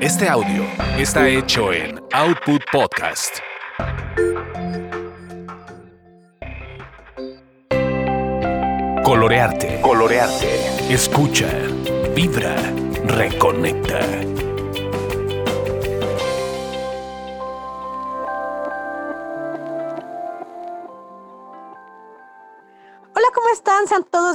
Este audio está hecho en Output Podcast. Colorearte. Colorearte. Escucha. Vibra. Reconecta.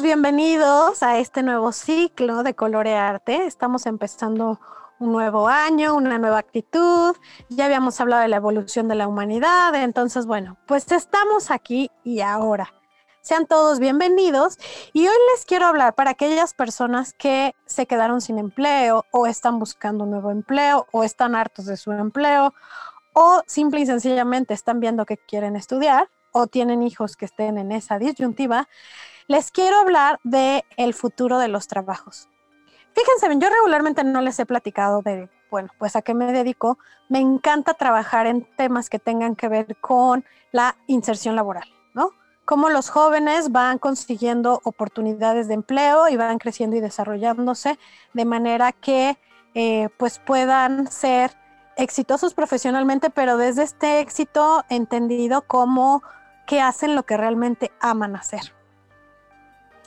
Bienvenidos a este nuevo ciclo de Colorearte. Estamos empezando un nuevo año, una nueva actitud. Ya habíamos hablado de la evolución de la humanidad, entonces, bueno, pues estamos aquí y ahora. Sean todos bienvenidos y hoy les quiero hablar para aquellas personas que se quedaron sin empleo o están buscando un nuevo empleo o están hartos de su empleo o simple y sencillamente están viendo que quieren estudiar o tienen hijos que estén en esa disyuntiva, les quiero hablar de el futuro de los trabajos. Fíjense yo regularmente no les he platicado de, bueno, pues a qué me dedico. Me encanta trabajar en temas que tengan que ver con la inserción laboral, ¿no? Cómo los jóvenes van consiguiendo oportunidades de empleo y van creciendo y desarrollándose de manera que eh, pues puedan ser exitosos profesionalmente, pero desde este éxito entendido como que hacen lo que realmente aman hacer.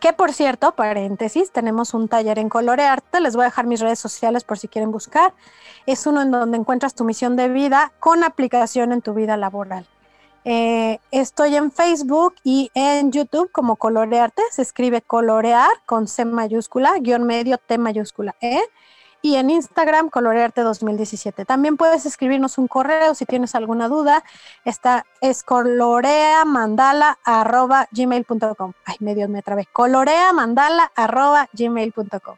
Que por cierto, paréntesis, tenemos un taller en Colorearte. Les voy a dejar mis redes sociales por si quieren buscar. Es uno en donde encuentras tu misión de vida con aplicación en tu vida laboral. Eh, estoy en Facebook y en YouTube como Colorearte. Se escribe colorear con C mayúscula, guion medio T mayúscula E y en Instagram Colorearte 2017. También puedes escribirnos un correo si tienes alguna duda. Esta es coloreamandala@gmail.com. Ay, medio me trabé. coloreamandala@gmail.com.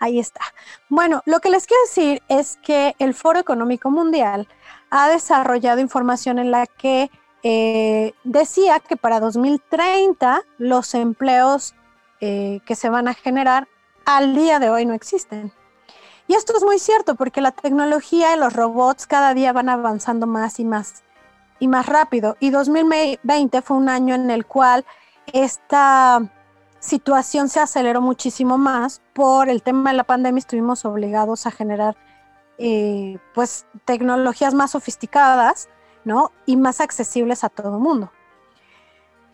Ahí está. Bueno, lo que les quiero decir es que el Foro Económico Mundial ha desarrollado información en la que eh, decía que para 2030 los empleos eh, que se van a generar al día de hoy no existen. Y esto es muy cierto porque la tecnología y los robots cada día van avanzando más y más y más rápido. Y 2020 fue un año en el cual esta situación se aceleró muchísimo más por el tema de la pandemia. Estuvimos obligados a generar eh, pues tecnologías más sofisticadas, ¿no? Y más accesibles a todo el mundo.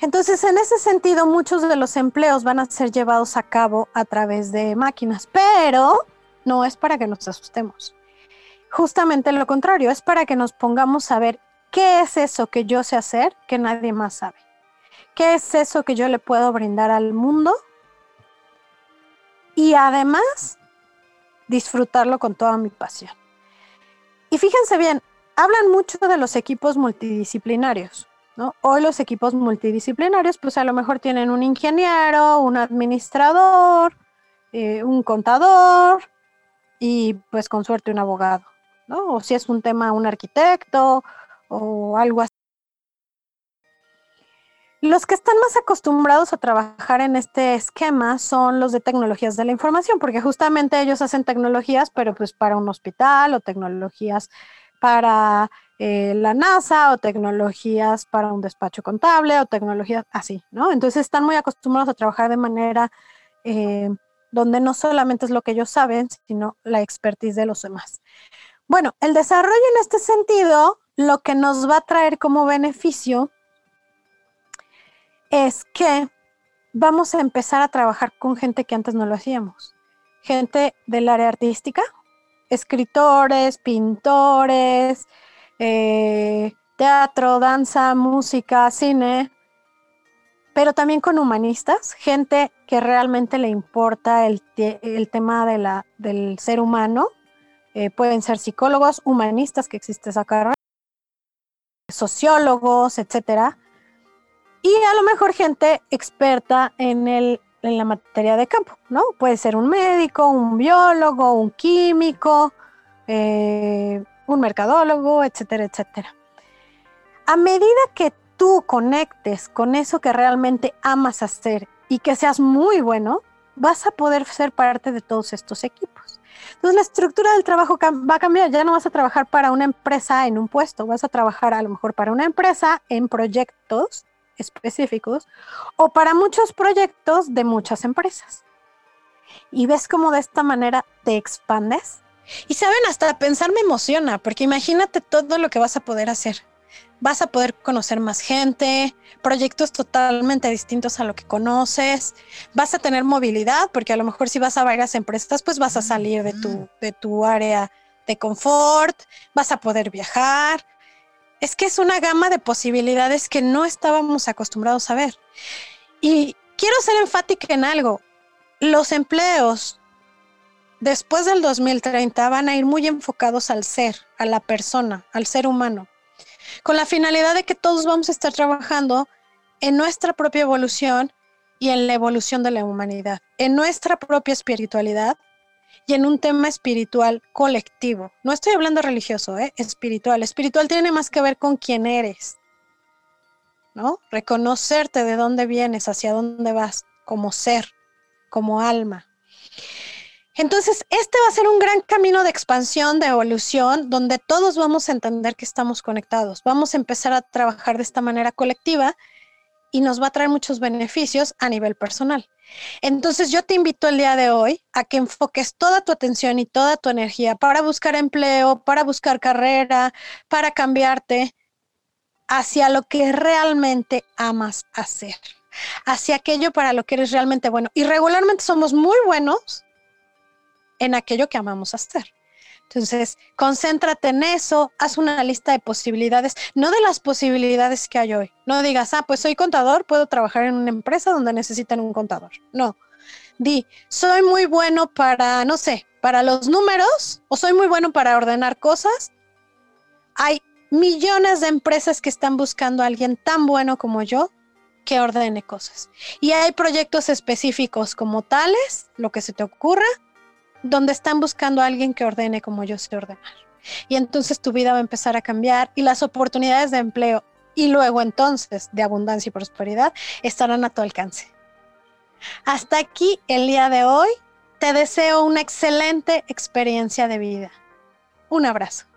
Entonces, en ese sentido, muchos de los empleos van a ser llevados a cabo a través de máquinas, pero no es para que nos asustemos. Justamente lo contrario, es para que nos pongamos a ver qué es eso que yo sé hacer que nadie más sabe. ¿Qué es eso que yo le puedo brindar al mundo? Y además, disfrutarlo con toda mi pasión. Y fíjense bien, hablan mucho de los equipos multidisciplinarios. ¿no? Hoy los equipos multidisciplinarios, pues a lo mejor tienen un ingeniero, un administrador, eh, un contador, y pues con suerte un abogado, ¿no? O si es un tema un arquitecto o algo así. Los que están más acostumbrados a trabajar en este esquema son los de tecnologías de la información, porque justamente ellos hacen tecnologías, pero pues para un hospital o tecnologías para eh, la NASA o tecnologías para un despacho contable o tecnologías así, ¿no? Entonces están muy acostumbrados a trabajar de manera eh, donde no solamente es lo que ellos saben, sino la expertise de los demás. Bueno, el desarrollo en este sentido, lo que nos va a traer como beneficio es que vamos a empezar a trabajar con gente que antes no lo hacíamos. Gente del área artística, escritores, pintores, eh, teatro, danza, música, cine, pero también con humanistas, gente que realmente le importa el, tema de la, del ser humano. Eh, pueden ser psicólogos, humanistas, que existe esa carrera, sociólogos, etcétera. Y a lo mejor gente experta en, el, en la materia de campo, ¿no? Puede ser un médico, un biólogo, un químico, eh, un mercadólogo, etcétera, etcétera. A medida que tú conectes con eso que realmente amas hacer y que seas muy bueno, vas a poder ser parte de todos estos equipos. Entonces la estructura del trabajo va a cambiar, ya no vas a trabajar para una empresa en un puesto, vas a trabajar a lo mejor para una empresa en proyectos específicos o para muchos proyectos de muchas empresas. y ves cómo de esta manera te expandes. Y saben, hasta pensar me emociona, porque imagínate todo lo que vas a poder hacer. Vas a poder conocer más gente, proyectos totalmente distintos a lo que conoces, vas a tener movilidad, porque a lo mejor si vas a varias empresas, pues vas a salir de tu, de tu área de confort, vas a poder viajar. Es que es una gama de posibilidades que no estábamos acostumbrados a ver. Y quiero ser enfática en algo. Los empleos después del 2030 van a ir muy enfocados al ser, a la persona, al ser humano, con la finalidad de que todos vamos a estar trabajando en nuestra propia evolución y en la evolución de la humanidad, en nuestra propia espiritualidad y en un tema espiritual colectivo. No estoy hablando religioso, ¿eh? espiritual. Espiritual tiene más que ver con quién eres, ¿no? Reconocerte de dónde vienes, hacia dónde vas, como ser, como alma. Entonces, este va a ser un gran camino de expansión, de evolución, donde todos vamos a entender que estamos conectados. Vamos a empezar a trabajar de esta manera colectiva y nos va a traer muchos beneficios a nivel personal. Entonces, yo te invito el día de hoy a que enfoques toda tu atención y toda tu energía para buscar empleo, para buscar carrera, para cambiarte hacia lo que realmente amas hacer, hacia aquello para lo que eres realmente bueno. Y regularmente somos muy buenos en aquello que amamos hacer. Entonces, concéntrate en eso, haz una lista de posibilidades, no de las posibilidades que hay hoy. No digas, ah, pues soy contador, puedo trabajar en una empresa donde necesitan un contador. No. Di, soy muy bueno para, no sé, para los números o soy muy bueno para ordenar cosas. Hay millones de empresas que están buscando a alguien tan bueno como yo que ordene cosas. Y hay proyectos específicos como tales, lo que se te ocurra, donde están buscando a alguien que ordene como yo sé ordenar. Y entonces tu vida va a empezar a cambiar y las oportunidades de empleo y luego entonces de abundancia y prosperidad estarán a tu alcance. Hasta aquí el día de hoy. Te deseo una excelente experiencia de vida. Un abrazo.